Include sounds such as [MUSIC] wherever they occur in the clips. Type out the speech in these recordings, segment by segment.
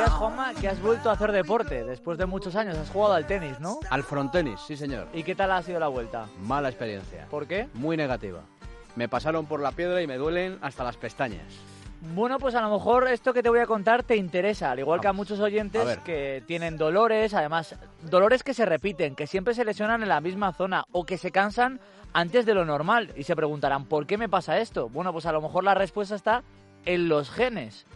Juanma, que has vuelto a hacer deporte después de muchos años. Has jugado al tenis, ¿no? Al frontenis, sí señor. ¿Y qué tal ha sido la vuelta? Mala experiencia. ¿Por qué? Muy negativa. Me pasaron por la piedra y me duelen hasta las pestañas. Bueno, pues a lo mejor esto que te voy a contar te interesa, al igual que a muchos oyentes que tienen dolores, además dolores que se repiten, que siempre se lesionan en la misma zona o que se cansan antes de lo normal y se preguntarán, ¿por qué me pasa esto? Bueno, pues a lo mejor la respuesta está en los genes.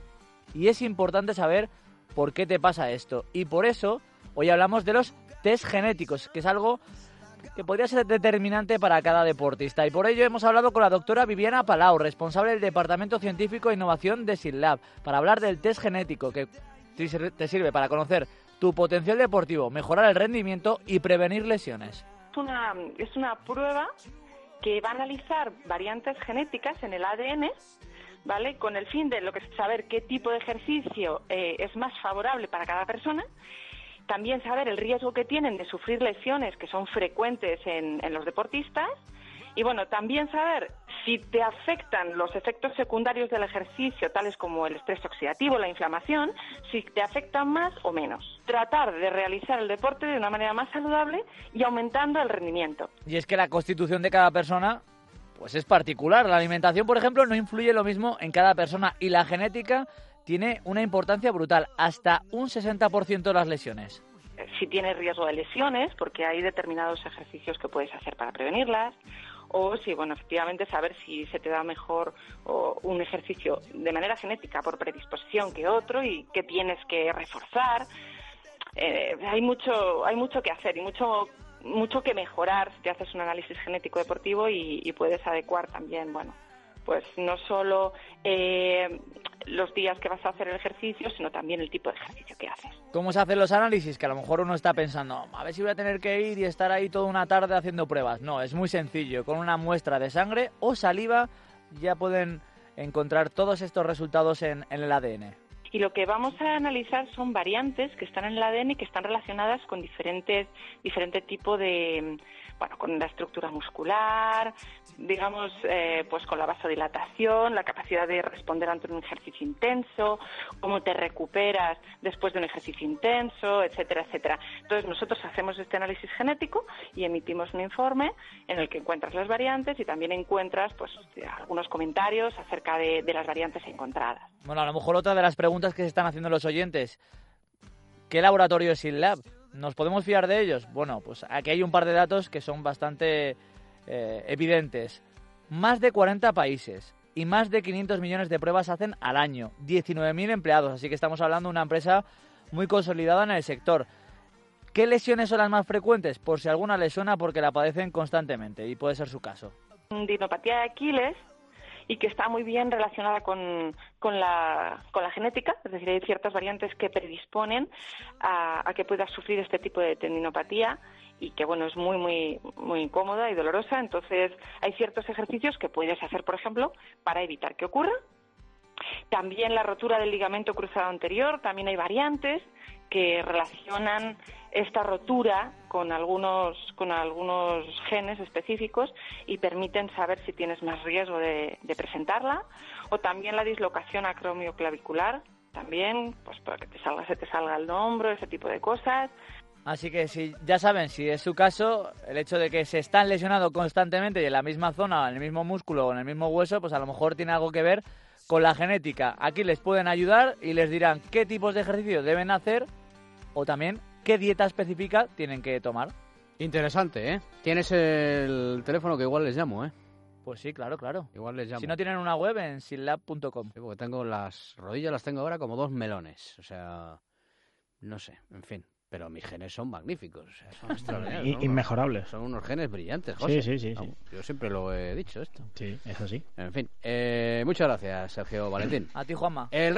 Y es importante saber por qué te pasa esto. Y por eso hoy hablamos de los test genéticos, que es algo que podría ser determinante para cada deportista. Y por ello hemos hablado con la doctora Viviana Palau, responsable del Departamento Científico e Innovación de SILAB, para hablar del test genético que te sirve para conocer tu potencial deportivo, mejorar el rendimiento y prevenir lesiones. Es una, es una prueba que va a analizar variantes genéticas en el ADN ¿vale? Con el fin de lo que saber qué tipo de ejercicio eh, es más favorable para cada persona, también saber el riesgo que tienen de sufrir lesiones que son frecuentes en, en los deportistas y bueno, también saber si te afectan los efectos secundarios del ejercicio, tales como el estrés oxidativo, la inflamación, si te afectan más o menos. Tratar de realizar el deporte de una manera más saludable y aumentando el rendimiento. Y es que la constitución de cada persona pues es particular. La alimentación, por ejemplo, no influye lo mismo en cada persona y la genética tiene una importancia brutal, hasta un 60% de las lesiones. Si tienes riesgo de lesiones, porque hay determinados ejercicios que puedes hacer para prevenirlas, o si, bueno, efectivamente saber si se te da mejor un ejercicio de manera genética por predisposición que otro y qué tienes que reforzar. Eh, hay mucho, hay mucho que hacer y mucho mucho que mejorar si te haces un análisis genético deportivo y, puedes adecuar también, bueno, pues no solo eh, los días que vas a hacer el ejercicio, sino también el tipo de ejercicio que haces. ¿Cómo se hacen los análisis? Que a lo mejor uno está pensando, a ver si voy a tener que ir y estar ahí toda una tarde haciendo pruebas. No, es muy sencillo. Con una muestra de sangre o saliva ya pueden encontrar todos estos resultados en el ADN. Y lo que vamos a analizar son variantes que están en el ADN y que están relacionadas con diferentes, diferente tipo de, bueno, con la estructura muscular, digamos, eh, pues con la vasodilatación, la capacidad de responder ante un ejercicio intenso, cómo te recuperas después de un ejercicio intenso, etcétera, etcétera. Entonces nosotros hacemos este análisis genético y emitimos un informe en el que encuentras las variantes y también encuentras, pues, algunos comentarios acerca de, de las variantes encontradas. Bueno, a lo mejor otra de las preguntas que se están haciendo los oyentes, ¿qué laboratorio es SINLab? ¿Nos podemos fiar de ellos? Bueno, pues aquí hay un par de datos que son bastante eh, evidentes. Más de 40 países y más de 500 millones de pruebas hacen al año. 19.000 empleados, así que estamos hablando de una empresa muy consolidada en el sector. ¿Qué lesiones son las más frecuentes? Por si alguna les suena porque la padecen constantemente y puede ser su caso. Dinopatía de Aquiles y que está muy bien relacionada con, con, la, con la genética, es decir, hay ciertas variantes que predisponen a, que puedas sufrir este tipo de tendinopatía y que bueno es muy muy muy incómoda y dolorosa. Entonces hay ciertos ejercicios que puedes hacer por ejemplo para evitar que ocurra también la rotura del ligamento cruzado anterior también hay variantes que relacionan esta rotura con algunos, con algunos genes específicos y permiten saber si tienes más riesgo de, presentarla, o también la dislocación acromioclavicular, también, pues para que te salga, se te salga el hombro, ese tipo de cosas. Así que si ya saben, si es su caso, el hecho de que se están lesionando constantemente y en la misma zona, en el mismo músculo o en el mismo hueso, pues a lo mejor tiene algo que ver con la genética. Aquí les pueden ayudar y les dirán qué tipos de ejercicio deben hacer o también qué dieta específica tienen que tomar. Interesante, ¿eh? Tienes el teléfono que igual les llamo, ¿eh? Pues sí, claro, claro. Igual les llamo. Si no tienen una web, en sinlab.com. Sí, porque tengo las rodillas, las tengo ahora como dos melones. O sea, no sé, en fin. Pero mis genes son magníficos, son [LAUGHS] extraordinarios. Inmejorables. Son unos genes brillantes, José. Sí, sí, sí, Yo siempre lo he dicho esto. Sí, eso sí. En fin, eh, muchas gracias, Sergio Valentín. A ti, Juanma. El